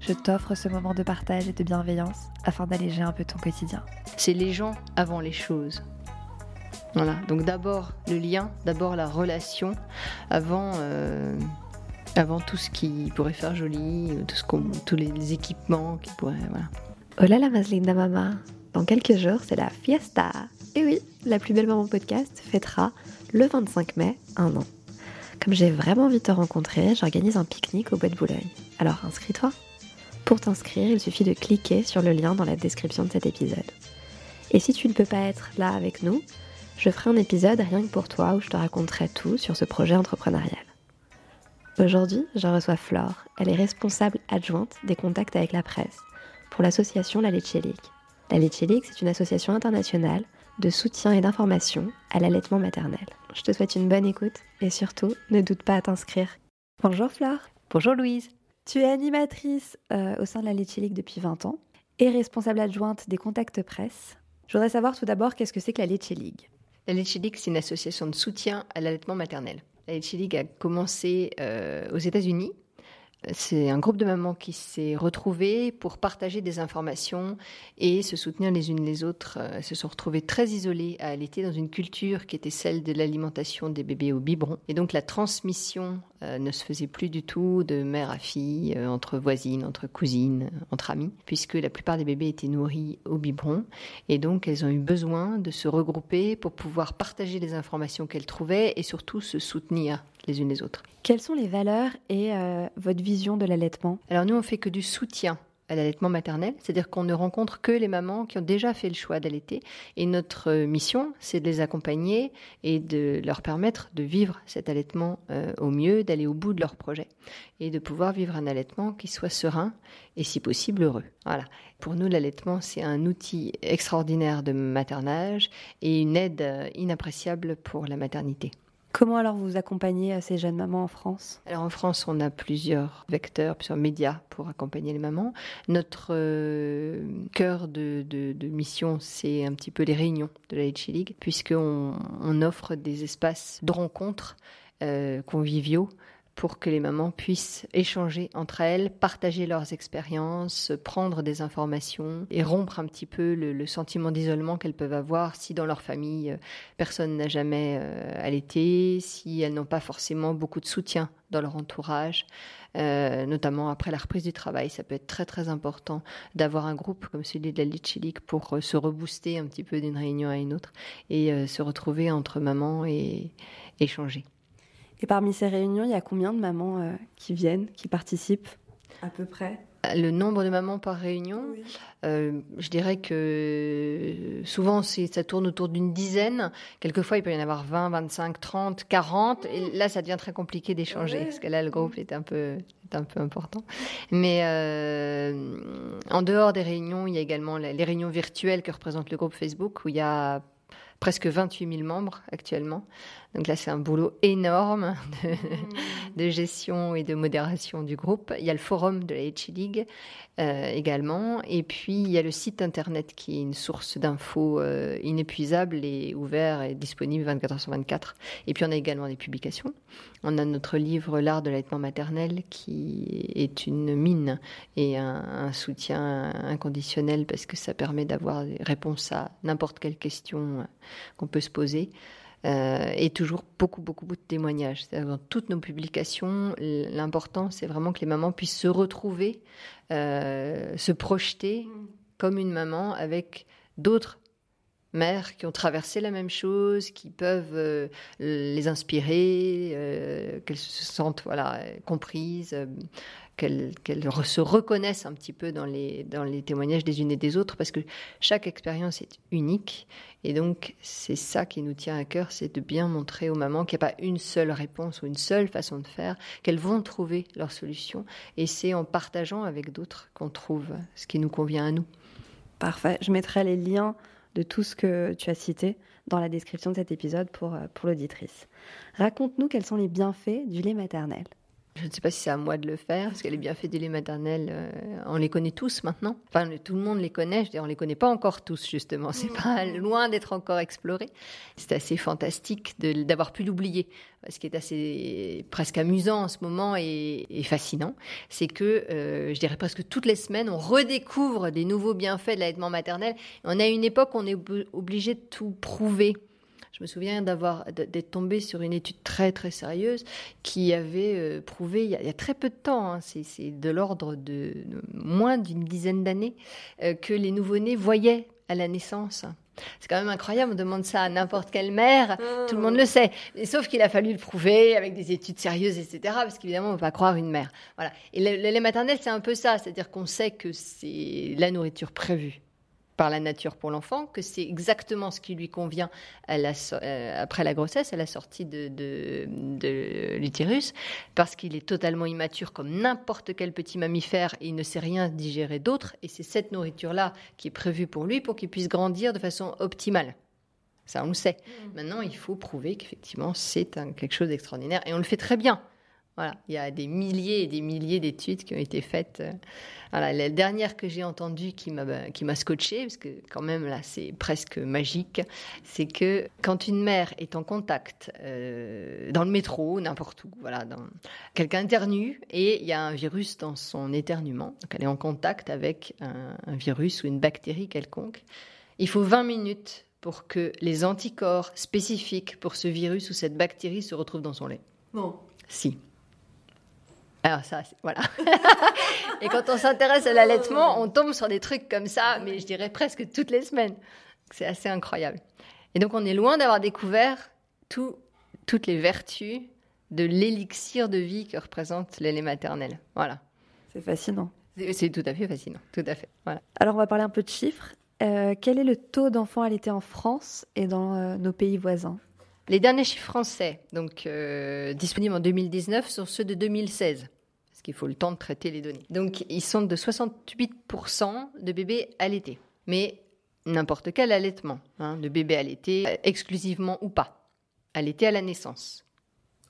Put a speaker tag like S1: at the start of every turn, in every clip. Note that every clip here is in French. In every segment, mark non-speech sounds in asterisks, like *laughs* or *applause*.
S1: je t'offre ce moment de partage et de bienveillance afin d'alléger un peu ton quotidien.
S2: C'est les gens avant les choses. Voilà, donc d'abord le lien, d'abord la relation, avant, euh, avant tout ce qui pourrait faire joli, tout ce tous les équipements qui pourraient. Voilà.
S1: Hola la Maslinda Mama Dans quelques jours, c'est la fiesta Et oui, la plus belle maman podcast fêtera le 25 mai un an. Comme j'ai vraiment envie de te rencontrer, j'organise un pique-nique au Bois de Boulogne. Alors inscris-toi Pour t'inscrire, il suffit de cliquer sur le lien dans la description de cet épisode. Et si tu ne peux pas être là avec nous, je ferai un épisode rien que pour toi où je te raconterai tout sur ce projet entrepreneurial. Aujourd'hui, je reçois Flore. Elle est responsable adjointe des contacts avec la presse pour l'association La Leche La Leche c'est une association internationale de soutien et d'information à l'allaitement maternel. Je te souhaite une bonne écoute et surtout, ne doute pas à t'inscrire. Bonjour Flore.
S2: Bonjour Louise.
S1: Tu es animatrice euh, au sein de la Leche depuis 20 ans et responsable adjointe des contacts presse. Je voudrais savoir tout d'abord qu'est-ce que c'est que la Leche
S2: la Leche League, c'est une association de soutien à l'allaitement maternel. La Leche League a commencé euh, aux États-Unis c'est un groupe de mamans qui s'est retrouvé pour partager des informations et se soutenir les unes les autres. Elles se sont retrouvées très isolées à allaiter dans une culture qui était celle de l'alimentation des bébés au biberon. Et donc la transmission euh, ne se faisait plus du tout de mère à fille, euh, entre voisines, entre cousines, entre amis, puisque la plupart des bébés étaient nourris au biberon. Et donc elles ont eu besoin de se regrouper pour pouvoir partager les informations qu'elles trouvaient et surtout se soutenir les unes les autres.
S1: Quelles sont les valeurs et euh, votre vision de l'allaitement?
S2: Alors nous, on fait que du soutien à l'allaitement maternel, c'est-à-dire qu'on ne rencontre que les mamans qui ont déjà fait le choix d'allaiter. Et notre euh, mission, c'est de les accompagner et de leur permettre de vivre cet allaitement euh, au mieux, d'aller au bout de leur projet et de pouvoir vivre un allaitement qui soit serein et si possible heureux. Voilà. Pour nous, l'allaitement, c'est un outil extraordinaire de maternage et une aide inappréciable pour la maternité.
S1: Comment alors vous accompagnez euh, ces jeunes mamans en France?
S2: Alors en France, on a plusieurs vecteurs, plusieurs médias pour accompagner les mamans. Notre euh, cœur de, mission, c'est un petit peu les réunions de la H League, puisqu'on on offre des espaces de rencontres euh, conviviaux pour que les mamans puissent échanger entre elles, partager leurs expériences, prendre des informations et rompre un petit peu le, sentiment d'isolement qu'elles peuvent avoir si dans leur famille euh, personne n'a jamais euh, allaité, si elles n'ont pas forcément beaucoup de soutien dans leur entourage, euh, notamment après la reprise du travail. Ça peut être très très important d'avoir un groupe comme celui de la Litchilik pour se rebooster un petit peu d'une réunion à une autre et se retrouver entre mamans et échanger.
S1: Et parmi ces réunions, il y a combien de mamans euh, qui viennent, qui participent? À peu près
S2: le nombre de mamans par réunion, euh, je dirais que souvent ça tourne autour d'une dizaine. Quelquefois, il peut y en avoir 20, 25, 30, 40. Et là, ça devient très compliqué d'échanger, parce que là, le groupe est un peu, est un peu important. Mais euh, en dehors des réunions, il y a également les réunions virtuelles que représente le groupe Facebook, où il y a presque 28 000 membres actuellement. Donc là, c'est un boulot énorme *laughs* de, mmh. gestion et de modération du groupe. Il y a le forum de la H League euh, également. Et puis, il y a le site internet qui est une source d'infos euh, inépuisable et ouvert et disponible 24 heures sur 24. Et puis, on a également des publications. On a notre livre L'art de l'allaitement maternel qui est une mine et un, un, soutien inconditionnel parce que ça permet d'avoir des réponses à n'importe quelle question qu'on peut se poser. Euh, et toujours beaucoup, beaucoup, beaucoup de témoignages. Dans toutes nos publications, l'important, c'est vraiment que les mamans puissent se retrouver, euh, se projeter comme une maman avec d'autres mères qui ont traversé la même chose, qui peuvent euh, les inspirer, euh, qu'elles se sentent voilà, comprises, euh, qu'elles se reconnaissent un petit peu dans les, dans les témoignages des unes et des autres, parce que chaque expérience est unique. Et donc, c'est ça qui nous tient à cœur, c'est de bien montrer aux mamans qu'il n'y a pas une seule réponse ou une seule façon de faire, qu'elles vont trouver leur solution. Et c'est en partageant avec d'autres qu'on trouve ce qui nous convient à nous.
S1: Parfait. Je mettrai les liens de tout ce que tu as cité dans la description de cet épisode pour, euh, pour l'auditrice. Raconte-nous quels sont les bienfaits du lait maternel.
S2: Je ne sais pas si c'est à moi de le faire, parce que les bienfaits du lait maternel, euh, on les connaît tous maintenant. Enfin, tout le monde les connaît, je veux dire, on les connaît pas encore tous, justement. C'est pas *laughs* loin d'être encore exploré. C'est assez fantastique d'avoir pu l'oublier. Ce qui est assez presque amusant en ce moment et, fascinant, c'est que, euh, je dirais presque toutes les semaines, on redécouvre des nouveaux bienfaits de l'allaitement maternel. On a une époque où on est obligé de tout prouver je me souviens d'avoir d'être tombée sur une étude très très sérieuse qui avait euh, prouvé il y, a, très peu de temps, hein, c'est de l'ordre de, moins d'une dizaine d'années, euh, que les nouveau-nés voyaient à la naissance. C'est quand même incroyable, on demande ça à n'importe quelle mère, tout le monde le sait. sauf qu'il a fallu le prouver avec des études sérieuses, etc. Parce qu'évidemment, on ne peut pas croire une mère. Voilà. Et le lait maternel, c'est un peu ça, c'est-à-dire qu'on sait que c'est la nourriture prévue par la nature pour l'enfant, que c'est exactement ce qui lui convient euh, après la grossesse, à la sortie de, de, l'utérus, parce qu'il est totalement immature comme n'importe quel petit mammifère et il ne sait rien digérer d'autre. Et c'est cette nourriture-là qui est prévue pour lui pour qu'il puisse grandir de façon optimale. Ça, on le sait. Mmh. Maintenant, il faut prouver qu'effectivement, c'est quelque chose d'extraordinaire. Et on le fait très bien. Voilà, il y a des milliers et des milliers d'études qui ont été faites. Euh, voilà, la dernière que j'ai entendue qui m'a bah, qui m'a scotché, parce que quand même là c'est presque magique, c'est que quand une mère est en contact euh, dans le métro, n'importe où, voilà, quelqu'un éternue et il y a un virus dans son éternuement, donc elle est en contact avec un, un virus ou une bactérie quelconque, il faut 20 minutes pour que les anticorps spécifiques pour ce virus ou cette bactérie se retrouvent dans son lait.
S1: Bon.
S2: Si. Alors ça, voilà. *laughs* et quand on s'intéresse à l'allaitement, on tombe sur des trucs comme ça, mais je dirais presque toutes les semaines. C'est assez incroyable. Et donc on est loin d'avoir découvert toutes les vertus de l'élixir de vie que représente lait maternel. Voilà.
S1: C'est fascinant.
S2: C'est tout à fait fascinant, tout à fait. Voilà.
S1: Alors on va parler un peu de chiffres. Euh, quel est le taux d'enfants allaités en France et dans euh, nos pays voisins?
S2: Les derniers chiffres français, donc euh, disponibles en 2019, sont ceux de 2016, parce qu'il faut le temps de traiter les données. Donc ils sont de 68% de bébés allaités, mais n'importe quel allaitement, hein, de bébés allaités, exclusivement ou pas, allaités à la naissance.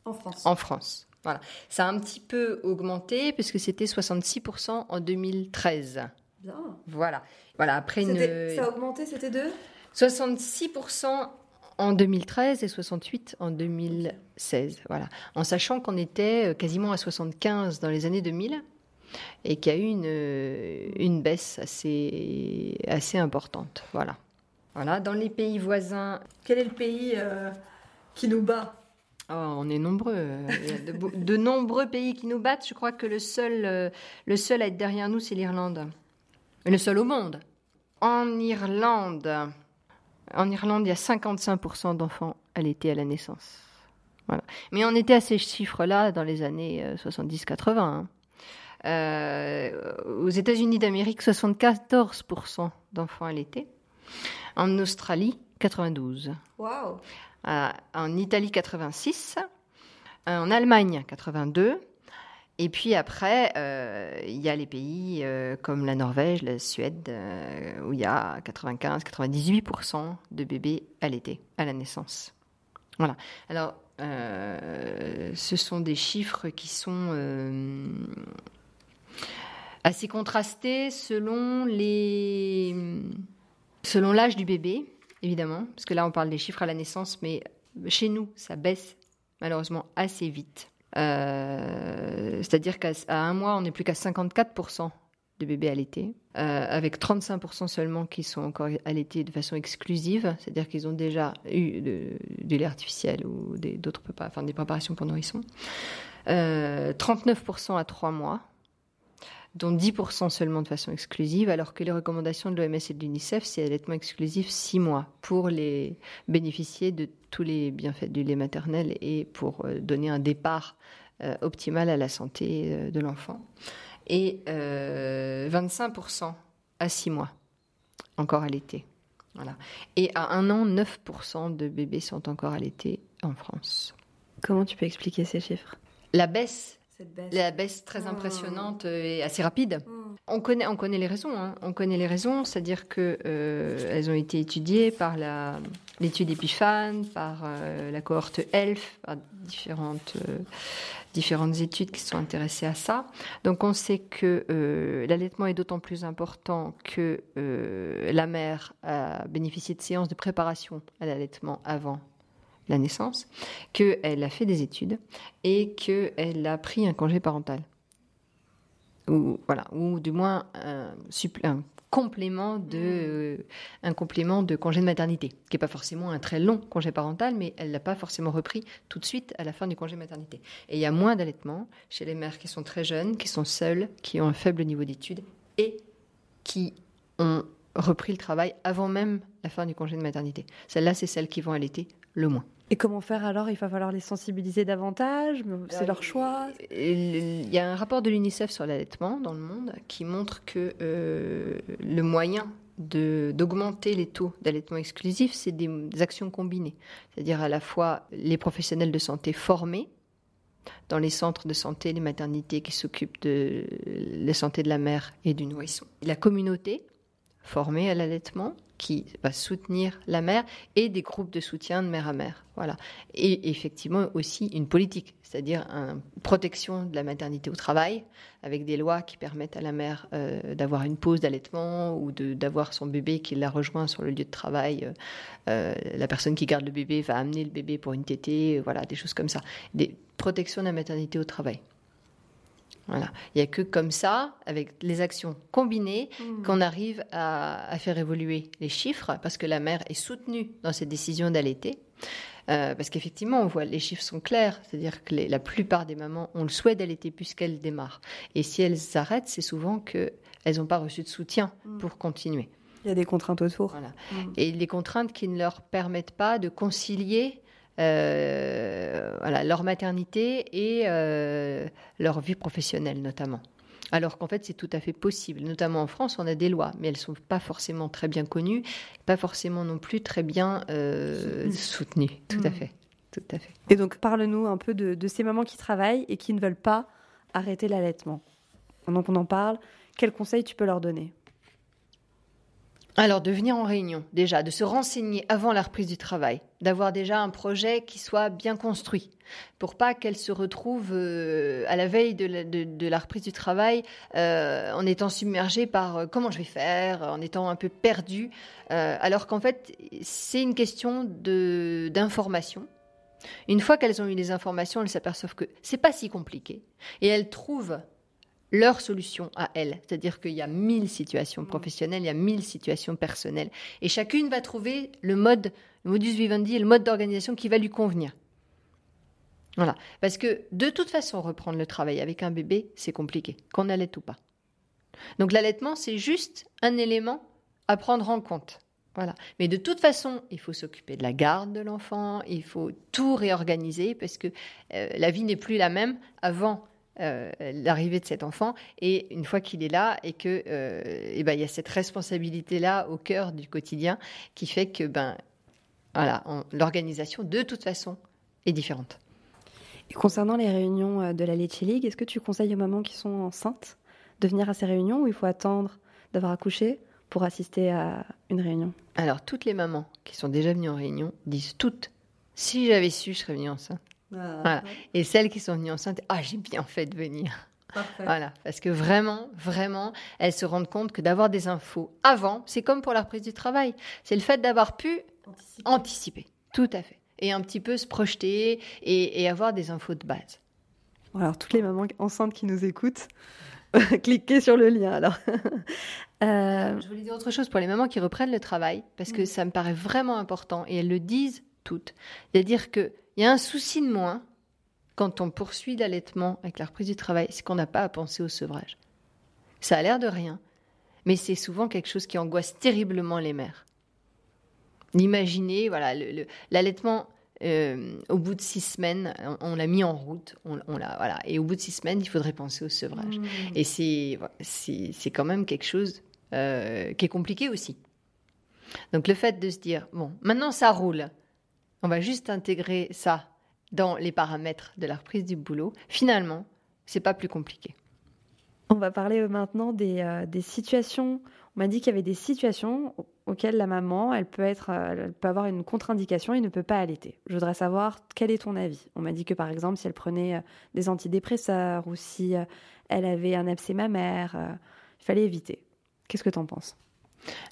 S1: En France.
S2: En France. Voilà. Ça a un petit peu augmenté puisque c'était 66% en 2013.
S1: Bien.
S2: Voilà. Voilà. Après une...
S1: Ça a augmenté, c'était de?
S2: 66% en 2013 et 68 en 2016. Voilà. En sachant qu'on était euh, quasiment à 75 dans les années 2000 et qu'il y a eu une, euh, une baisse assez, assez importante. Voilà. Voilà. Dans les pays voisins.
S1: Quel est le pays euh, qui nous bat?
S2: Oh, on est nombreux. de, nombreux pays qui nous battent. Je crois que le seul, le seul à être derrière nous, c'est l'Irlande. Le seul au monde. En Irlande, en Irlande, il y a 55% d'enfants allaités à la naissance. Voilà. Mais on était à ces chiffres-là dans les années 70-80. Euh, hein. euh, aux États-Unis d'Amérique, 74% d'enfants allaités. En Australie, 92.
S1: Wow.
S2: Euh, en Italie, 86. En Allemagne, 82. Et puis après, euh, il y a les pays euh, comme la Norvège, la Suède, euh, où il y a 95-98% de bébés allaités à la naissance. Voilà. Alors, ce sont des chiffres qui sont assez contrastés selon les, selon l'âge du bébé, évidemment, parce que là on parle des chiffres à la naissance, mais chez nous, ça baisse malheureusement assez vite. C'est-à-dire qu'à un mois, on n'est plus qu'à 54% de bébés allaités, euh, avec 35% seulement qui sont encore allaités de façon exclusive, c'est-à-dire qu'ils ont déjà eu du lait artificiel ou d'autres des préparations pour nourrissons. 39% euh, à 3 mois, dont 10% seulement de façon exclusive, alors que les recommandations de l'OMS et de l'UNICEF, c'est allaitement exclusif 6 mois pour les bénéficier de tous les bienfaits du lait maternel et pour euh, donner un départ euh, optimal à la santé euh, de l'enfant. Et 25% à 6 mois, encore allaités. Voilà. Et à un an, 9% de bébés sont encore allaités en France.
S1: Comment tu peux expliquer ces chiffres?
S2: La baisse la baisse très ah. impressionnante et assez rapide. Mm. On connaît, on connaît les raisons. Hein. On connaît les raisons, c'est-à-dire que euh, elles ont été étudiées par la, l'étude Epiphane, par euh, la cohorte ELF, par différentes, euh, différentes études qui sont intéressées à ça. Donc on sait que l'allaitement est d'autant plus important que la mère a bénéficié de séances de préparation à l'allaitement avant la naissance, qu'elle a fait des études et qu'elle a pris un congé parental. Ou, voilà, ou du moins un, complément de, un complément de congé de maternité, qui n'est pas forcément un très long congé parental, mais elle l'a pas forcément repris tout de suite à la fin du congé maternité. Et il y a moins d'allaitement chez les mères qui sont très jeunes, qui sont seules, qui ont un faible niveau d'études et qui ont repris le travail avant même la fin du congé de maternité. Celles-là, c'est celles qui vont allaiter le moins.
S1: Et comment faire alors? Il va falloir les sensibiliser davantage? C'est leur choix?
S2: Il y a un rapport de l'UNICEF sur l'allaitement dans le monde qui montre que euh, le moyen d'augmenter les taux d'allaitement exclusif, c'est des, actions combinées. C'est-à-dire à la fois les professionnels de santé formés dans les centres de santé, les maternités qui s'occupent de la santé de la mère et du nourrisson. La communauté formée à l'allaitement qui va soutenir la mère et des groupes de soutien de mère à mère. Voilà. Et effectivement aussi une politique, c'est-à-dire une protection de la maternité au travail, avec des lois qui permettent à la mère euh, d'avoir une pause d'allaitement ou d'avoir son bébé qui la rejoint sur le lieu de travail. Euh, la personne qui garde le bébé va amener le bébé pour une tétée, voilà, des choses comme ça. Des protections de la maternité au travail. Voilà. Il n'y a que comme ça, avec les actions combinées, mmh. qu'on arrive à, faire évoluer les chiffres, parce que la mère est soutenue dans ses décisions d'allaiter. Euh, parce qu'effectivement, on voit les chiffres sont clairs, c'est-à-dire que la plupart des mamans ont le souhait d'allaiter puisqu'elles démarrent. Et si elles s'arrêtent, c'est souvent qu'elles n'ont pas reçu de soutien mmh. pour continuer.
S1: Il y a des contraintes autour.
S2: Voilà. Mmh. Et les contraintes qui ne leur permettent pas de concilier euh, voilà, leur maternité et euh, leur vie professionnelle notamment. Alors qu'en fait, c'est tout à fait possible. Notamment en France, on a des lois, mais elles ne sont pas forcément très bien connues, pas forcément non plus très bien euh, soutenues. Tout à mmh. fait. Tout à fait.
S1: Et donc, parle-nous un peu de, de, ces mamans qui travaillent et qui ne veulent pas arrêter l'allaitement. Pendant qu'on en parle, quels conseils tu peux leur donner?
S2: Alors, de venir en réunion, déjà, de se renseigner avant la reprise du travail, d'avoir déjà un projet qui soit bien construit, pour pas qu'elle se retrouve euh, à la veille de la, reprise du travail euh, en étant submergée par euh, comment je vais faire, en étant un peu perdue, alors qu'en fait, c'est une question d'information. Une fois qu'elles ont eu les informations, elles s'aperçoivent que c'est pas si compliqué et elles trouvent leur solution à elles. C'est-à-dire qu'il y a mille situations professionnelles, il y a mille situations personnelles. Et chacune va trouver le mode, le modus vivendi et le mode d'organisation qui va lui convenir. Voilà. Parce que de toute façon, reprendre le travail avec un bébé, c'est compliqué, qu'on allait ou pas. Donc l'allaitement, c'est juste un élément à prendre en compte. Voilà. Mais de toute façon, il faut s'occuper de la garde de l'enfant, il faut tout réorganiser parce que euh, la vie n'est plus la même avant euh, l'arrivée de cet enfant et une fois qu'il est là et que euh, et ben il y a cette responsabilité là au cœur du quotidien qui fait que ben voilà l'organisation de toute façon est différente.
S1: Et concernant les réunions euh, de la Leche League, est-ce que tu conseilles aux mamans qui sont enceintes de venir à ces réunions ou il faut attendre d'avoir accouché pour assister à une réunion?
S2: Alors toutes les mamans qui sont déjà venues en réunion disent toutes si j'avais su, je serais venue enceinte. Ah, Et celles qui sont venues enceintes, ah, j'ai bien fait de venir. Voilà, parce que vraiment, vraiment, elles se rendent compte que d'avoir des infos avant, c'est comme pour la reprise du travail. C'est le fait d'avoir pu anticiper. Tout à fait. Et un petit peu se projeter et, avoir des infos de base.
S1: Alors, toutes les mamans enceintes qui nous écoutent, *laughs* cliquez sur le lien alors. *laughs*
S2: Euh, Je voulais dire autre chose pour les mamans qui reprennent le travail, parce que ça me paraît vraiment important, et elles le disent toutes. C'est-à-dire que il y a un souci de moins quand on poursuit l'allaitement avec la reprise du travail, c'est qu'on n'a pas à penser au sevrage. Ça a l'air de rien, mais c'est souvent quelque chose qui angoisse terriblement les mères. Imaginez, voilà, l'allaitement euh, au bout de six semaines, on, l'a mis en route, on, l'a, voilà, et au bout de six semaines, il faudrait penser au sevrage. Mmh. Et c'est, c'est, quand même quelque chose euh, qui est compliqué aussi. Donc le fait de se dire, bon, maintenant ça roule, on va juste intégrer ça dans les paramètres de la reprise du boulot, finalement, c'est pas plus compliqué.
S1: On va parler maintenant des, euh, des situations. On m'a dit qu'il y avait des situations auxquelles la maman, elle peut, être, euh, peut avoir une contre-indication et ne peut pas allaiter. Je voudrais savoir quel est ton avis. On m'a dit que par exemple, si elle prenait euh, des antidépresseurs ou si elle avait un abcès mammaire, il fallait éviter. Qu'est-ce que tu en penses?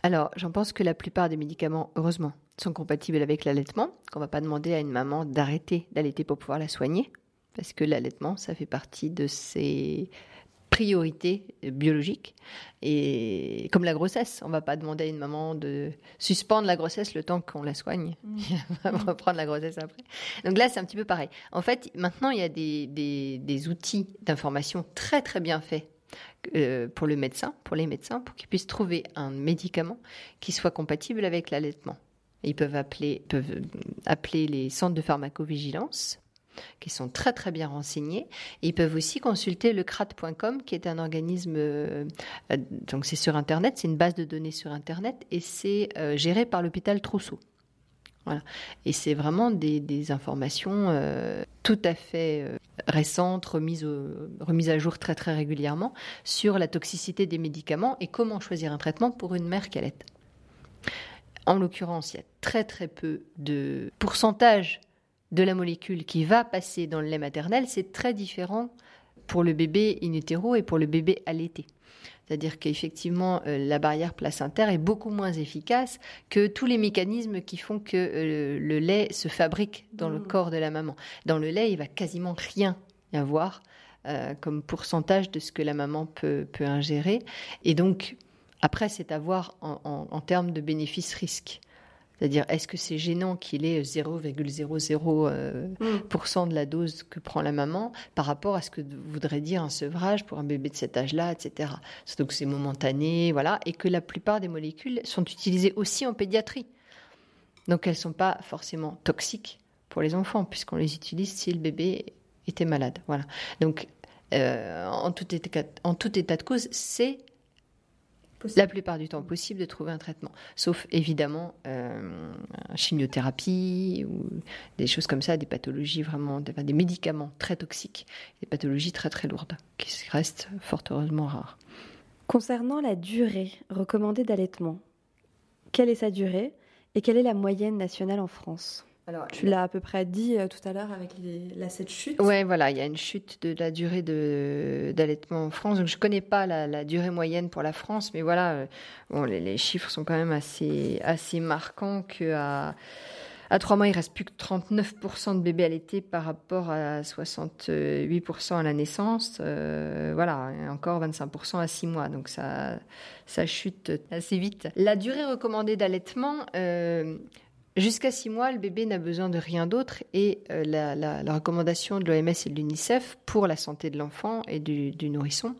S2: Alors, j'en pense que la plupart des médicaments, heureusement, sont compatibles avec l'allaitement, qu'on ne va pas demander à une maman d'arrêter d'allaiter pour pouvoir la soigner, parce que l'allaitement, ça fait partie de ses priorités biologiques. Et comme la grossesse, on ne va pas demander à une maman de suspendre la grossesse le temps qu'on la soigne. Mmh. *laughs* Elle va reprendre la grossesse après. Donc là, c'est un petit peu pareil. En fait, maintenant, il y a des, des outils d'information très très bien faits euh, pour le médecin, pour les médecins, pour qu'ils puissent trouver un médicament qui soit compatible avec l'allaitement. Ils peuvent appeler, peuvent appeler les centres de pharmacovigilance qui sont très très bien renseignés. ils peuvent aussi consulter le CRAT.com qui est un organisme, euh, donc c'est sur Internet, c'est une base de données sur Internet et c'est euh, géré par l'hôpital Trousseau. Et c'est vraiment des, informations euh, tout à fait euh, récentes, remises, remises à jour très très régulièrement sur la toxicité des médicaments et comment choisir un traitement pour une mère qui allait. En l'occurrence, il y a très très peu de pourcentage de la molécule qui va passer dans le lait maternel. C'est très différent pour le bébé in utero et pour le bébé allaité. C'est-à-dire qu'effectivement, euh, la barrière placentaire est beaucoup moins efficace que tous les mécanismes qui font que euh, le lait se fabrique dans le mmh. corps de la maman. Dans le lait, il va quasiment rien y avoir euh, comme pourcentage de ce que la maman peut, ingérer. Et donc, après, c'est à voir en, termes de bénéfice-risque. C'est-à-dire, est-ce que c'est gênant qu'il ait 0,00% euh, mm. de la dose que prend la maman par rapport à ce que voudrait dire un sevrage pour un bébé de cet âge-là, etc. Surtout que c'est momentané, voilà, et que la plupart des molécules sont utilisées aussi en pédiatrie. Donc, elles ne sont pas forcément toxiques pour les enfants, puisqu'on les utilise si le bébé était malade. Voilà. Donc, euh, en, tout état, en tout état de cause, c'est la plupart du temps possible de trouver un traitement. Sauf évidemment euh, chimiothérapie ou des choses comme ça, des pathologies vraiment, des, médicaments très toxiques, des pathologies très très lourdes, qui restent fort heureusement rares.
S1: Concernant la durée recommandée d'allaitement, quelle est sa durée et quelle est la moyenne nationale en France? Tu l'as à peu près dit euh, tout à l'heure avec la, cette chute.
S2: Oui, voilà, il y a une chute de la durée d'allaitement en France. Donc, je ne connais pas la, durée moyenne pour la France, mais voilà, euh, bon, les, chiffres sont quand même assez, assez marquants qu'à à 3 mois, il reste plus que 39% de bébés allaités par rapport à 68% à la naissance. Euh, voilà, et encore 25% à 6 mois. Donc ça, ça chute assez vite. La durée recommandée d'allaitement, Jusqu'à six mois, le bébé n'a besoin de rien d'autre et euh, la, recommandation de l'OMS et de l'UNICEF pour la santé de l'enfant et du, nourrisson,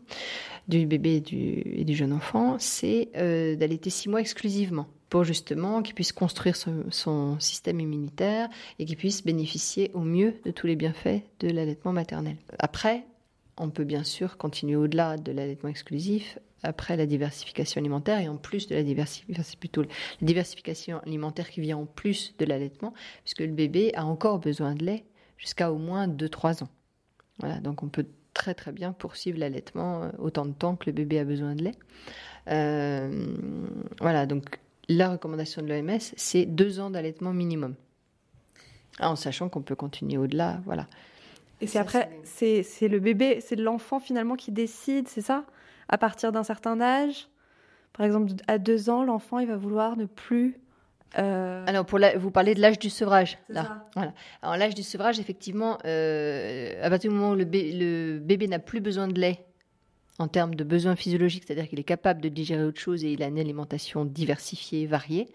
S2: du bébé et du, jeune enfant, c'est euh, d'allaiter six mois exclusivement pour justement qu'il puisse construire son, système immunitaire et qu'il puisse bénéficier au mieux de tous les bienfaits de l'allaitement maternel. Après, on peut bien sûr continuer au-delà de l'allaitement exclusif après la diversification alimentaire et en plus de la diversification, alimentaire qui vient en plus de l'allaitement, puisque le bébé a encore besoin de lait jusqu'à au moins 2-3 ans. Voilà, donc on peut très très bien poursuivre l'allaitement euh, autant de temps que le bébé a besoin de lait. Euh, voilà, donc la recommandation de l'OMS, c'est 2 ans d'allaitement minimum. En sachant qu'on peut continuer au-delà, voilà.
S1: Et c'est après, c'est le bébé, c'est l'enfant finalement qui décide, c'est ça? À partir d'un certain âge? Par exemple, à deux ans, l'enfant, il va vouloir ne plus
S2: euh... Alors, pour vous parlez de l'âge du sevrage. Là. Voilà. Alors, l'âge du sevrage, effectivement, euh, à partir du moment où le, bébé n'a plus besoin de lait en termes de besoins physiologiques, c'est-à-dire qu'il est capable de digérer autre chose et il a une alimentation diversifiée, variée,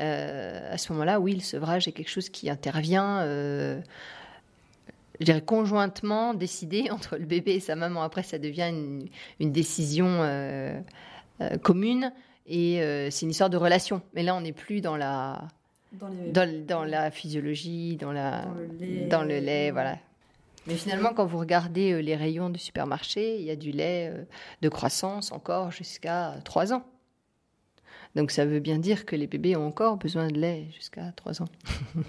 S2: euh, à ce moment-là, oui, le sevrage est quelque chose qui intervient euh, je dirais, conjointement décidé *laughs* entre le bébé et sa maman. Après, ça devient une, décision euh, euh, commune et euh, c'est une histoire de relation. Mais là, on n'est plus dans la, dans, la physiologie, dans, la, dans le lait, voilà. Mais finalement, quand vous regardez les rayons du supermarché, il y a du lait de croissance encore jusqu'à 3 ans. Donc ça veut bien dire que les bébés ont encore besoin de lait jusqu'à 3 ans. *laughs*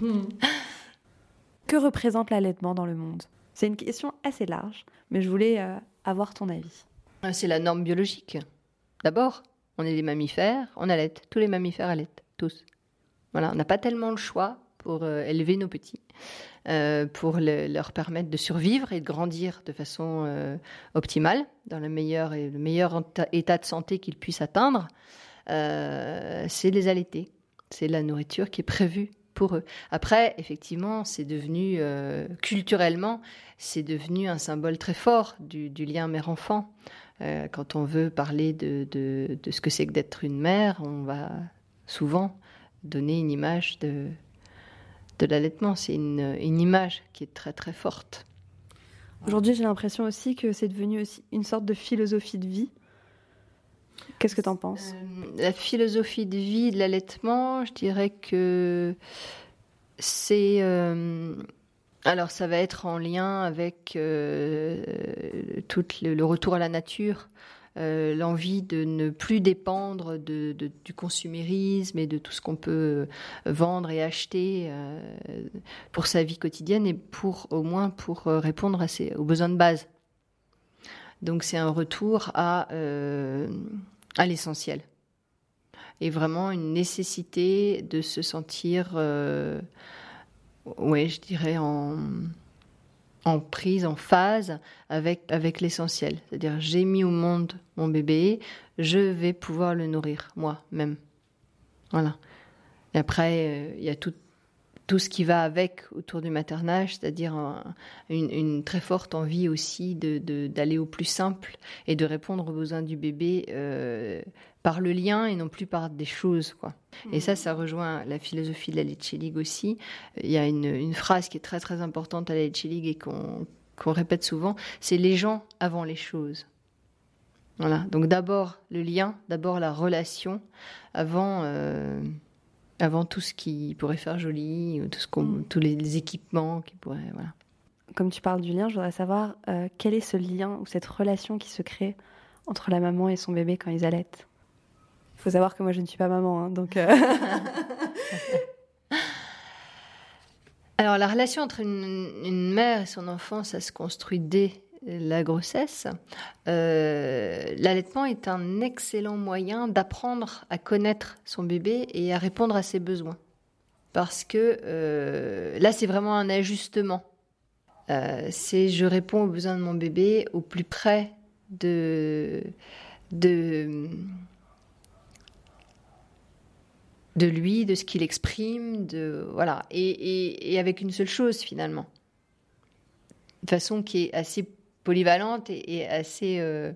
S1: que représente l'allaitement dans le monde? C'est une question assez large, mais je voulais euh, avoir ton avis.
S2: Ah, c'est la norme biologique. D'abord, on est des mammifères, on allait. Tous les mammifères allaitent, tous. Voilà, on n'a pas tellement le choix pour euh, élever nos petits, euh, pour leur permettre de survivre et de grandir de façon optimale, dans le meilleur, et le meilleur état de santé qu'ils puissent atteindre. c'est les allaiter. C'est la nourriture qui est prévue eux. Après, effectivement, c'est devenu euh, culturellement, c'est devenu un symbole très fort du, lien mère-enfant. Euh, quand on veut parler de, ce que c'est que d'être une mère, on va souvent donner une image de, de l'allaitement. C'est une, image qui est très très forte.
S1: Aujourd'hui, j'ai l'impression aussi que c'est devenu aussi une sorte de philosophie de vie. Qu'est-ce que tu en penses?
S2: Euh, La philosophie de vie de l'allaitement, je dirais que c'est... Euh, alors ça va être en lien avec euh, tout le, retour à la nature, l'envie de ne plus dépendre de, du consumérisme et de tout ce qu'on peut vendre et acheter pour sa vie quotidienne et pour au moins pour répondre aux besoins de base. Donc c'est un retour à à l'essentiel. Et vraiment une nécessité de se sentir, euh, ouais, je dirais, en, prise, en phase avec, avec l'essentiel. C'est-à-dire, j'ai mis au monde mon bébé, je vais pouvoir le nourrir, moi-même. Voilà. Et après, euh, il y a tout, tout ce qui va avec autour du maternage, c'est-à-dire une, très forte envie aussi d'aller au plus simple et de répondre aux besoins du bébé euh, par le lien et non plus par des choses. Quoi. Et ça, ça rejoint la philosophie de la Lecce League aussi. Il y a une, phrase qui est très très importante à la Lecce et qu'on répète souvent, c'est les gens avant les choses. Voilà. Donc d'abord le lien, d'abord la relation, avant... Euh, avant tout ce qui pourrait faire joli, tout ce mm. tous les, équipements qui pourraient. Voilà.
S1: Comme tu parles du lien, je voudrais savoir euh, quel est ce lien ou cette relation qui se crée entre la maman et son bébé quand ils allaitent? Il faut savoir que moi je ne suis pas maman, hein, donc. Euh. *laughs*
S2: Alors la relation entre une, une, mère et son enfant, ça se construit dès la grossesse, euh, l'allaitement est un excellent moyen d'apprendre à connaître son bébé et à répondre à ses besoins. Parce que euh, là, c'est vraiment un ajustement. Euh, c'est je réponds aux besoins de mon bébé au plus près de, de, lui, de ce qu'il exprime, de voilà, et, et, avec une seule chose finalement, de façon qui est assez polyvalente et, assez euh,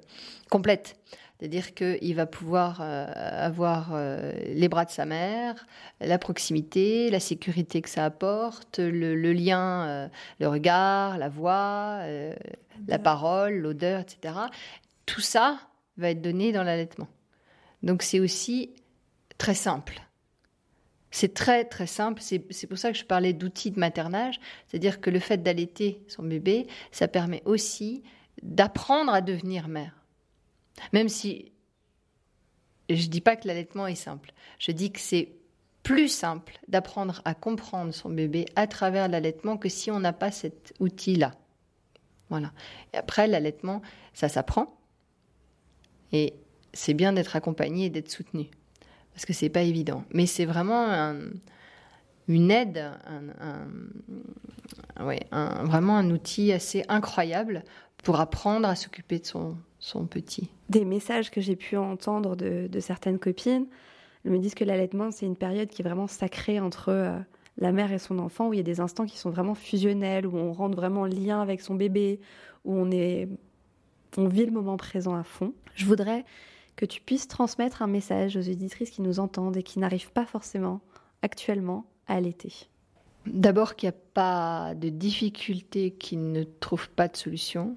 S2: complète. C'est-à-dire qu'il va pouvoir euh, avoir euh, les bras de sa mère, la proximité, la sécurité que ça apporte, le, lien, le regard, la voix, la parole, l'odeur, etc. Tout ça va être donné dans l'allaitement. Donc c'est aussi très simple. C'est très très simple. C'est pour ça que je parlais d'outils de maternage. C'est-à-dire que le fait d'allaiter son bébé, ça permet aussi d'apprendre à devenir mère. Même si je ne dis pas que l'allaitement est simple. Je dis que c'est plus simple d'apprendre à comprendre son bébé à travers l'allaitement que si on n'a pas cet outil-là. Voilà. Après, l'allaitement, ça s'apprend. Et c'est bien d'être accompagné et d'être soutenu parce que c'est pas évident. Mais c'est vraiment une aide, vraiment un outil assez incroyable pour apprendre à s'occuper de son, son, petit.
S1: Des messages que j'ai pu entendre de, certaines copines elles me disent que l'allaitement, c'est une période qui est vraiment sacrée entre euh, la mère et son enfant, où il y a des instants qui sont vraiment fusionnels, où on rentre vraiment lien avec son bébé, où on, est, on vit le moment présent à fond. Je voudrais que tu puisses transmettre un message aux auditrices qui nous entendent et qui n'arrivent pas forcément actuellement à allaiter.
S2: D'abord qu'il n'y a pas de difficulté qui ne trouve pas de solution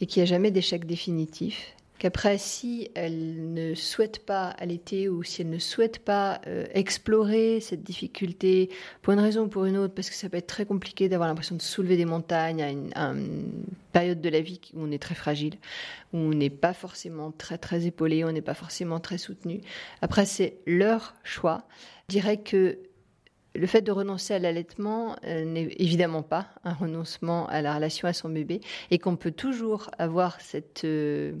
S2: et qu'il n'y a jamais d'échec définitif qu'après, si elle ne souhaite pas allaiter ou si elle ne souhaite pas euh, explorer cette difficulté pour une raison ou pour une autre, parce que ça peut être très compliqué d'avoir l'impression de soulever des montagnes à une, période de la vie où on est très fragile, où on n'est pas forcément très très épaulé, on n'est pas forcément très soutenu. Après, c'est leur choix. Je dirais que le fait de renoncer à l'allaitement euh, n'est évidemment pas un renoncement à la relation à son bébé et qu'on peut toujours avoir cette... Euh,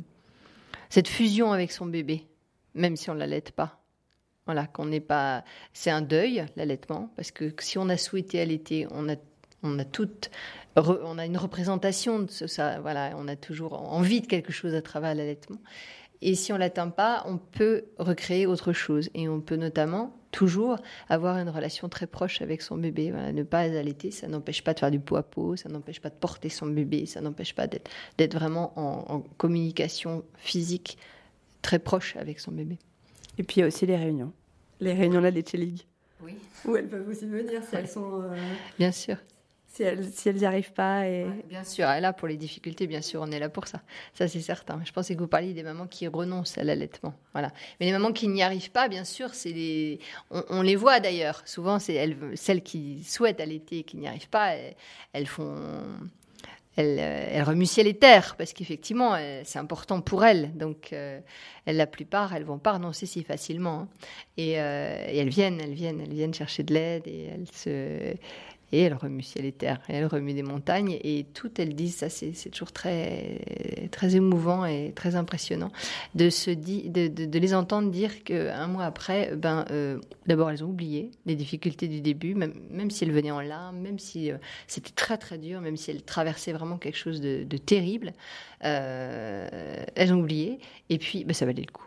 S2: cette fusion avec son bébé, même si on ne l'allaite pas. Voilà, qu'on n'est pas. C'est un deuil, l'allaitement, parce que si on a souhaité allaiter, on a, on a toute. On a une représentation de ça. Voilà, on a toujours envie de quelque chose à travers l'allaitement. Et si on l'atteint pas, on peut recréer autre chose. Et on peut notamment toujours avoir une relation très proche avec son bébé. Voilà, ne pas allaiter, ça n'empêche pas de faire du pot à pot, ça n'empêche pas de porter son bébé, ça n'empêche pas d'être vraiment en, en, communication physique très proche avec son bébé.
S3: Et puis il y a aussi les réunions. Les réunions là, les League.
S2: Oui.
S3: Où elles peuvent aussi venir si elles sont. Euh...
S2: Bien sûr
S3: si elles si elles n'y arrivent pas. Et...
S2: Bien sûr, et là pour les difficultés, bien sûr, on est là pour ça. Ça c'est certain. Je pensais que vous parliez des mamans qui renoncent à l'allaitement. Voilà. Mais les mamans qui n'y arrivent pas, bien sûr, c'est les... on, les voit d'ailleurs. Souvent, c'est elles, celles qui souhaitent allaiter et qui n'y arrivent pas, elles, elles font elle, elle, remue ciel et parce qu'effectivement, c'est important pour elles. Donc, euh, la plupart, elles vont pas renoncer si facilement. Hein. Et, euh, et, elles viennent, elles viennent, elles viennent chercher de l'aide et elles se, et elle remue ciel et terre, et elle remue des montagnes, et tout elles disent, ça c'est toujours très, très émouvant et très impressionnant, de, se di, de, les entendre dire qu'un mois après, ben, euh, d'abord elles ont oublié les difficultés du début, même, même si elles venaient en larmes, même si euh, c'était très très dur, même si elles traversaient vraiment quelque chose de, terrible, euh, elles ont oublié, et puis ben, ça valait le coup.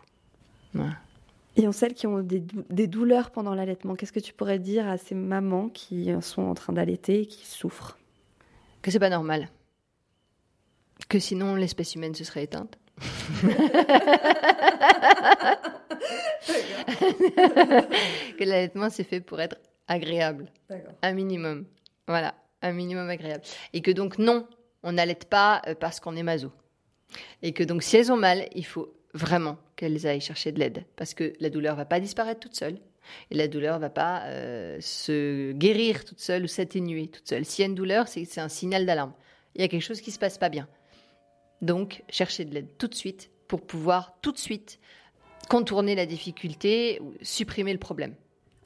S3: Et en celles qui ont des, dou des douleurs pendant l'allaitement, qu'est-ce que tu pourrais dire à ces mamans qui sont en train d'allaiter et qui souffrent?
S2: Que c'est pas normal. Que sinon l'espèce humaine se serait éteinte. *laughs* *laughs* que l'allaitement c'est fait pour être agréable. Un minimum. Voilà, un minimum agréable. Et que donc non, on n'allaite pas euh, parce qu'on est maso. Et que donc si elles ont mal, il faut vraiment qu'elles aillent chercher de l'aide parce que la douleur va pas disparaître toute seule et la douleur va pas euh, se guérir toute seule ou s'atténuer toute seule. S'il y a une douleur, c'est un signal d'alarme. Il y a quelque chose qui se passe pas bien. Donc, chercher de l'aide tout de suite pour pouvoir tout de suite contourner la difficulté ou supprimer le problème.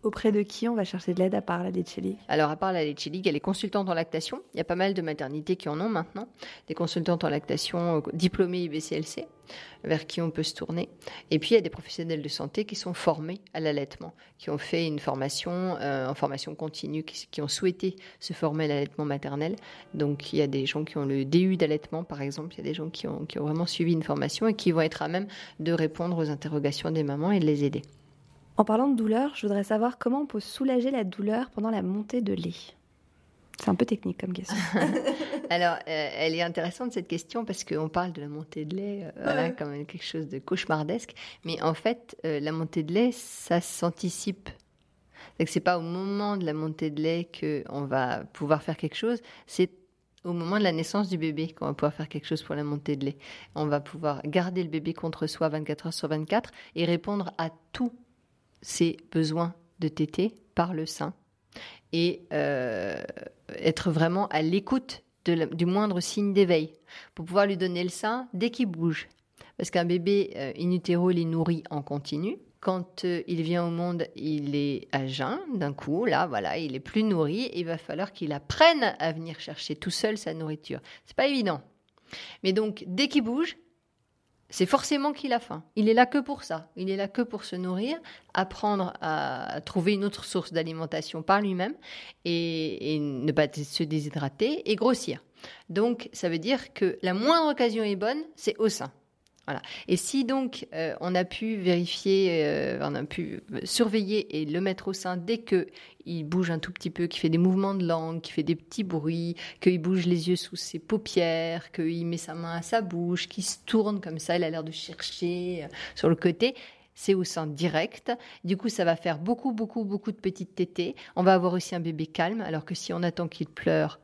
S3: Auprès de qui on va chercher de l'aide à part la Leche
S2: Alors, à part la Leche League, elle est consultante en lactation. Il y a pas mal de maternités qui en ont maintenant. Des consultantes en lactation diplômées IBCLC, vers qui on peut se tourner. Et puis, il y a des professionnels de santé qui sont formés à l'allaitement, qui ont fait une formation euh, en formation continue, qui, qui, ont souhaité se former à l'allaitement maternel. Donc, il y a des gens qui ont le DU d'allaitement, par exemple. Il y a des gens qui ont, qui ont vraiment suivi une formation et qui vont être à même de répondre aux interrogations des mamans et de les aider.
S3: En parlant de douleur, je voudrais savoir comment on peut soulager la douleur pendant la montée de lait. C'est un peu technique comme question. *laughs*
S2: Alors, euh, elle est intéressante cette question parce qu'on parle de la montée de lait euh, voilà, comme quelque chose de cauchemardesque. Mais en fait, euh, la montée de lait, ça s'anticipe. C'est pas au moment de la montée de lait qu'on va pouvoir faire quelque chose. C'est au moment de la naissance du bébé qu'on va pouvoir faire quelque chose pour la montée de lait. On va pouvoir garder le bébé contre soi 24 heures sur 24 et répondre à tout ses besoins de tétée par le sein et euh, être vraiment à l'écoute du moindre signe d'éveil pour pouvoir lui donner le sein dès qu'il bouge. Parce qu'un bébé euh, in il est nourri en continu. Quand euh, il vient au monde, il est à jeun d'un coup. Là, voilà, il est plus nourri. Et il va falloir qu'il apprenne à venir chercher tout seul sa nourriture. C'est pas évident. Mais donc, dès qu'il bouge, c'est forcément qu'il a faim. Il est là que pour ça. Il est là que pour se nourrir, apprendre à trouver une autre source d'alimentation par lui-même et, ne pas se déshydrater et grossir. Donc, ça veut dire que la moindre occasion est bonne, c'est au sein. Et si donc euh, on a pu vérifier, euh, on a pu surveiller et le mettre au sein dès que il bouge un tout petit peu, qu'il fait des mouvements de langue, qu'il fait des petits bruits, qu'il bouge les yeux sous ses paupières, qu'il met sa main à sa bouche, qu'il se tourne comme ça, il a l'air de chercher euh, sur le côté, c'est au sein direct. Du coup, ça va faire beaucoup, beaucoup, beaucoup de petites tétées. On va avoir aussi un bébé calme, alors que si on attend qu'il pleure,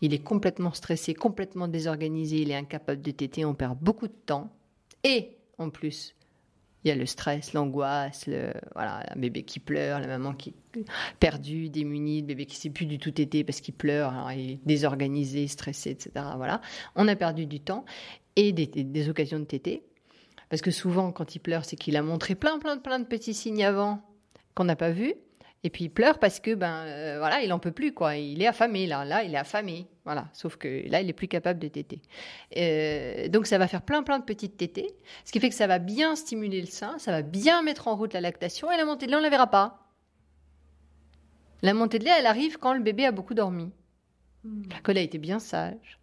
S2: il est complètement stressé, complètement désorganisé, il est incapable de téter, on perd beaucoup de temps. Et en plus, il y a le stress, l'angoisse, le, voilà, un bébé qui pleure, la maman qui est perdue, démunie, le bébé qui sait plus du tout téter parce qu'il pleure, il est désorganisé, stressé, etc. Voilà, on a perdu du temps et des, des occasions de téter. Parce que souvent, quand il pleure, c'est qu'il a montré plein, plein, plein de petits signes avant qu'on n'a pas vus. Et puis il pleure parce que ben euh, voilà, il en peut plus quoi. Il est affamé là, là il est affamé. Voilà, sauf que là il est plus capable de téter. Euh, donc ça va faire plein plein de petites tétées, ce qui fait que ça va bien stimuler le sein, ça va bien mettre en route la lactation et la montée de lait on la verra pas. La montée de lait elle arrive quand le bébé a beaucoup dormi, qu'il a été bien sage,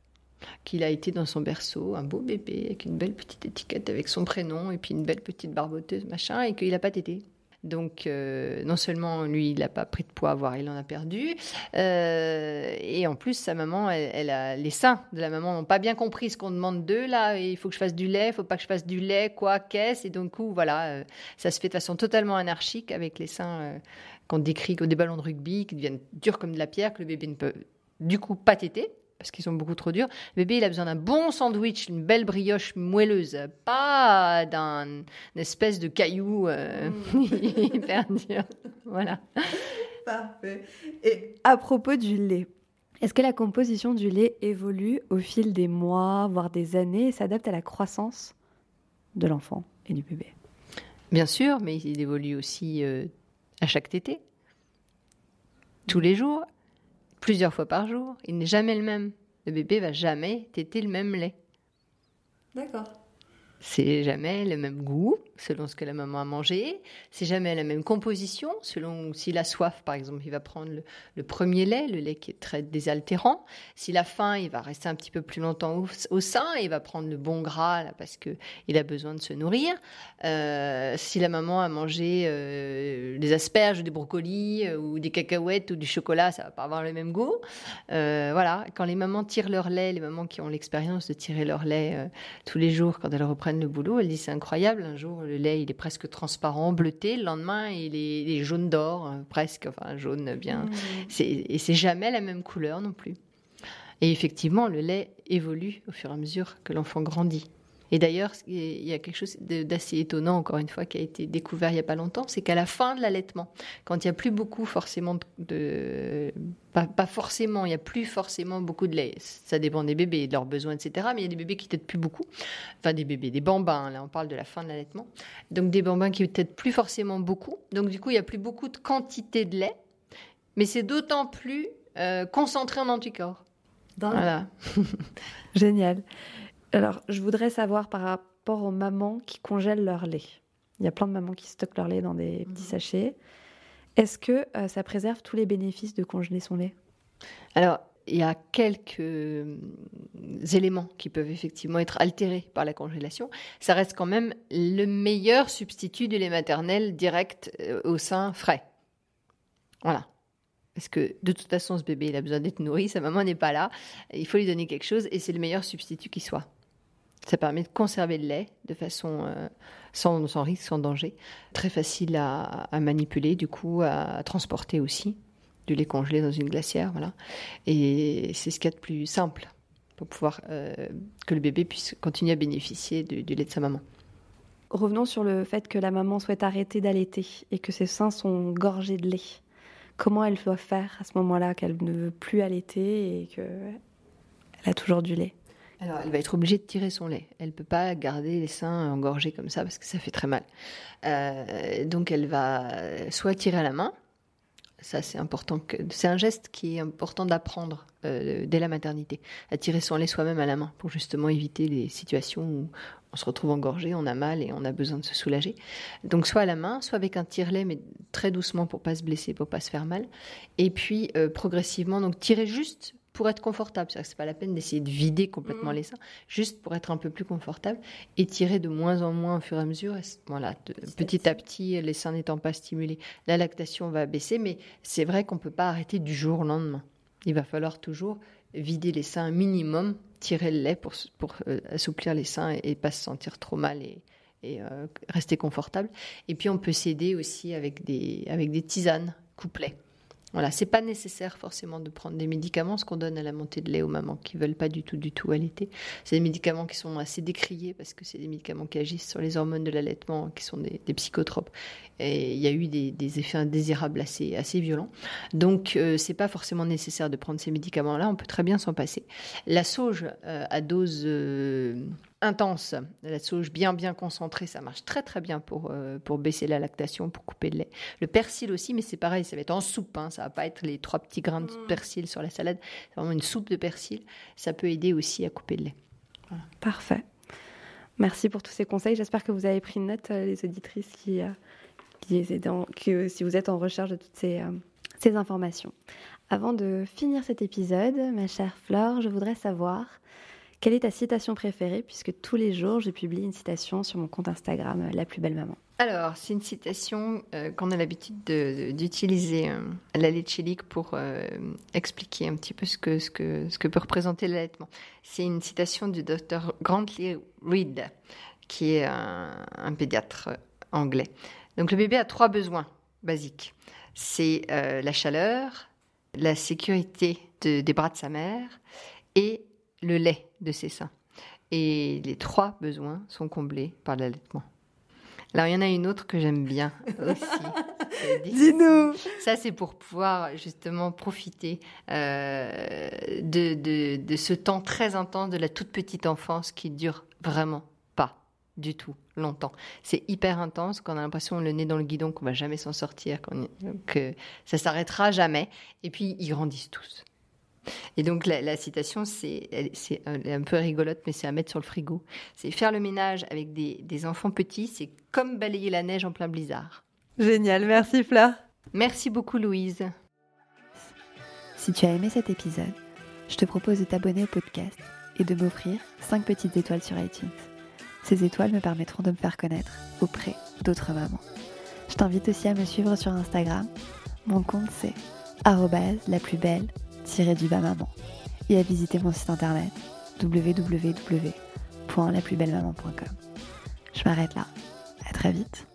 S2: qu'il a été dans son berceau, un beau bébé avec une belle petite étiquette avec son prénom et puis une belle petite barboteuse machin et qu'il a pas tété. Donc, euh, non seulement lui, il n'a pas pris de poids, voire il en a perdu. Euh, et en plus, sa maman, elle, a, les seins de la maman n'ont pas bien compris ce qu'on demande d'eux. Là, il faut que je fasse du lait, il faut pas que je fasse du lait, quoi, qu'est-ce? Et donc, coup, voilà, euh, ça se fait de façon totalement anarchique avec les seins qu'on décrit comme des ballons de rugby qui deviennent durs comme de la pierre, que le bébé ne peut du coup pas téter parce qu'ils sont beaucoup trop durs. Le bébé, il a besoin d'un bon sandwich, une belle brioche moelleuse, pas d'un espèce de caillou euh, mm. *laughs* hyper dur. Voilà.
S3: Parfait. Et à propos du lait, est-ce que la composition du lait évolue au fil des mois, voire des années, et s'adapte à la croissance de l'enfant et du bébé?
S2: Bien sûr, mais il évolue aussi euh, à chaque tété, tous les jours plusieurs fois par jour. Il n'est jamais le même. Le bébé va jamais téter le même lait.
S3: D'accord.
S2: C'est jamais le même goût selon ce que la maman a mangé. C'est jamais la même composition selon s'il a soif, par exemple, il va prendre le, premier lait, le lait qui est très désaltérant. S'il a faim, il va rester un petit peu plus longtemps au, sein et il va prendre le bon gras parce que il a besoin de se nourrir. Euh, si la maman a mangé euh, des asperges, des brocolis euh, ou des cacahuètes ou du chocolat, ça va pas avoir le même goût. voilà, quand les mamans tirent leur lait, les mamans qui ont l'expérience de tirer leur lait tous les jours quand elles reprennent le boulot, elles disent c'est incroyable. Un jour, le lait il est presque transparent, bleuté. Le lendemain, il est, jaune d'or, euh, presque, enfin jaune bien. Mmh. Et c'est jamais la même couleur non plus. Et effectivement, le lait évolue au fur et à mesure que l'enfant grandit. Et d'ailleurs, il y a quelque chose d'assez étonnant, encore une fois, qui a été découvert il n'y a pas longtemps, c'est qu'à la fin de l'allaitement, quand il n'y a plus beaucoup forcément de... pas, forcément, il n'y a plus forcément beaucoup de lait. Ça dépend des bébés, de leurs besoins, etc. Mais il y a des bébés qui têtent plus beaucoup. Enfin, des bébés, des bambins, là on parle de la fin de l'allaitement. Donc des bambins qui têtent plus forcément beaucoup. Donc du coup, il n'y a plus beaucoup de quantité de lait. Mais c'est d'autant plus euh, concentré en anticorps. Voilà. *laughs*
S3: Génial. Alors, je voudrais savoir par rapport aux mamans qui congèlent leur lait. Il y a plein de mamans qui stockent leur lait dans des petits mhm. sachets. Est-ce que euh, ça préserve tous les bénéfices de congeler son lait?
S2: Alors, il y a quelques euh, éléments qui peuvent effectivement être altérés par la congélation. Ça reste quand même le meilleur substitut du lait maternel direct euh, au sein frais. Voilà. Parce que de toute façon, ce bébé, il a besoin d'être nourri, sa maman n'est pas là, il faut lui donner quelque chose et c'est le meilleur substitut qui soit. Ça permet de conserver le lait de façon euh, sans, risque, sans danger. Très facile à, manipuler, du coup, à, transporter aussi. Du lait congelé dans une glacière, voilà. Et c'est ce qu'il y a de plus simple pour pouvoir euh, que le bébé puisse continuer à bénéficier du, lait de sa maman.
S3: Revenons sur le fait que la maman souhaite arrêter d'allaiter et que ses seins sont gorgés de lait. Comment elle doit faire à ce moment-là qu'elle ne veut plus allaiter et qu'elle a toujours du lait?
S2: Alors, elle va être obligée de tirer son lait. Elle peut pas garder les seins engorgés comme ça parce que ça fait très mal. Euh, donc, elle va soit tirer à la main. Ça, c'est important. Que... C'est un geste qui est important d'apprendre euh, dès la maternité, à tirer son lait soi-même à la main pour justement éviter les situations où on se retrouve engorgé, on a mal et on a besoin de se soulager. Donc, soit à la main, soit avec un tire-lait, mais très doucement pour pas se blesser, pour pas se faire mal. Et puis, euh, progressivement, donc tirer juste pour être confortable. C'est pas la peine d'essayer de vider complètement mm. les seins, juste pour être un peu plus confortable et tirer de moins en moins au fur et à mesure. voilà, petit à petit, les seins n'étant pas stimulés, la lactation va baisser, mais c'est vrai qu'on peut pas arrêter du jour au lendemain. Il va falloir toujours vider les seins un minimum, tirer le lait pour, pour euh, assouplir les seins et, pas se sentir trop mal et, et euh, rester confortable. Et puis on peut s'aider aussi avec des, avec des tisanes couplets. Voilà, c'est pas nécessaire forcément de prendre des médicaments, ce qu'on donne à la montée de lait aux mamans qui veulent pas du tout, du tout allaiter. C'est des médicaments qui sont assez décriés parce que c'est des médicaments qui agissent sur les hormones de l'allaitement, qui sont des, psychotropes. Et il y a eu des, des effets indésirables assez, assez violents. Donc, euh, c'est pas forcément nécessaire de prendre ces médicaments-là. On peut très bien s'en passer. La sauge euh, à dose euh, intense, la sauge bien bien concentrée, ça marche très très bien pour, euh, pour baisser la lactation, pour couper le lait. Le persil aussi, mais c'est pareil, ça va être en soupe, hein, ça va pas être les trois petits grains de persil sur la salade, c'est vraiment une soupe de persil, ça peut aider aussi à couper le lait.
S3: Voilà. Parfait. Merci pour tous ces conseils, j'espère que vous avez pris note, euh, les auditrices qui, euh, qui dans, que si vous êtes en recherche de toutes ces, euh, ces informations. Avant de finir cet épisode, ma chère Flore, je voudrais savoir quelle est ta citation préférée Puisque tous les jours, je publie une citation sur mon compte Instagram, La plus belle maman?
S2: Alors, c'est une citation euh, qu'on a l'habitude d'utiliser euh, la Lecelique pour euh, expliquer un petit peu ce que, ce que, ce que peut représenter l'allaitement. C'est une citation du docteur Grantley Reed, qui est un, pédiatre anglais. Donc, le bébé a trois besoins basiques. C'est la chaleur, la sécurité de, des bras de sa mère et le lait de ses seins. Et les trois besoins sont comblés par l'allaitement. Alors, il y en a une autre que j'aime bien aussi. *laughs*
S3: Dis-nous
S2: Ça, c'est pour pouvoir justement profiter euh, de, de, de, ce temps très intense de la toute petite enfance qui dure vraiment pas du tout longtemps. C'est hyper intense, qu'on a l'impression le nez dans le guidon, qu'on va jamais s'en sortir, que ça s'arrêtera jamais. Et puis, ils grandissent tous. Et donc la, la citation, c'est un peu rigolote, mais c'est à mettre sur le frigo. C'est faire le ménage avec des, des enfants petits, c'est comme balayer la neige en plein blizzard.
S3: Génial, merci Fleur.
S2: Merci beaucoup Louise.
S1: Si tu as aimé cet épisode, je te propose de t'abonner au podcast et de m'offrir 5 petites étoiles sur iTunes. Ces étoiles me permettront de me faire connaître auprès d'autres mamans. Je t'invite aussi à me suivre sur Instagram. Mon compte c'est la plus belle maman et à visiter mon site internet www.laplusbellemaman.com. Je m'arrête là. À très vite.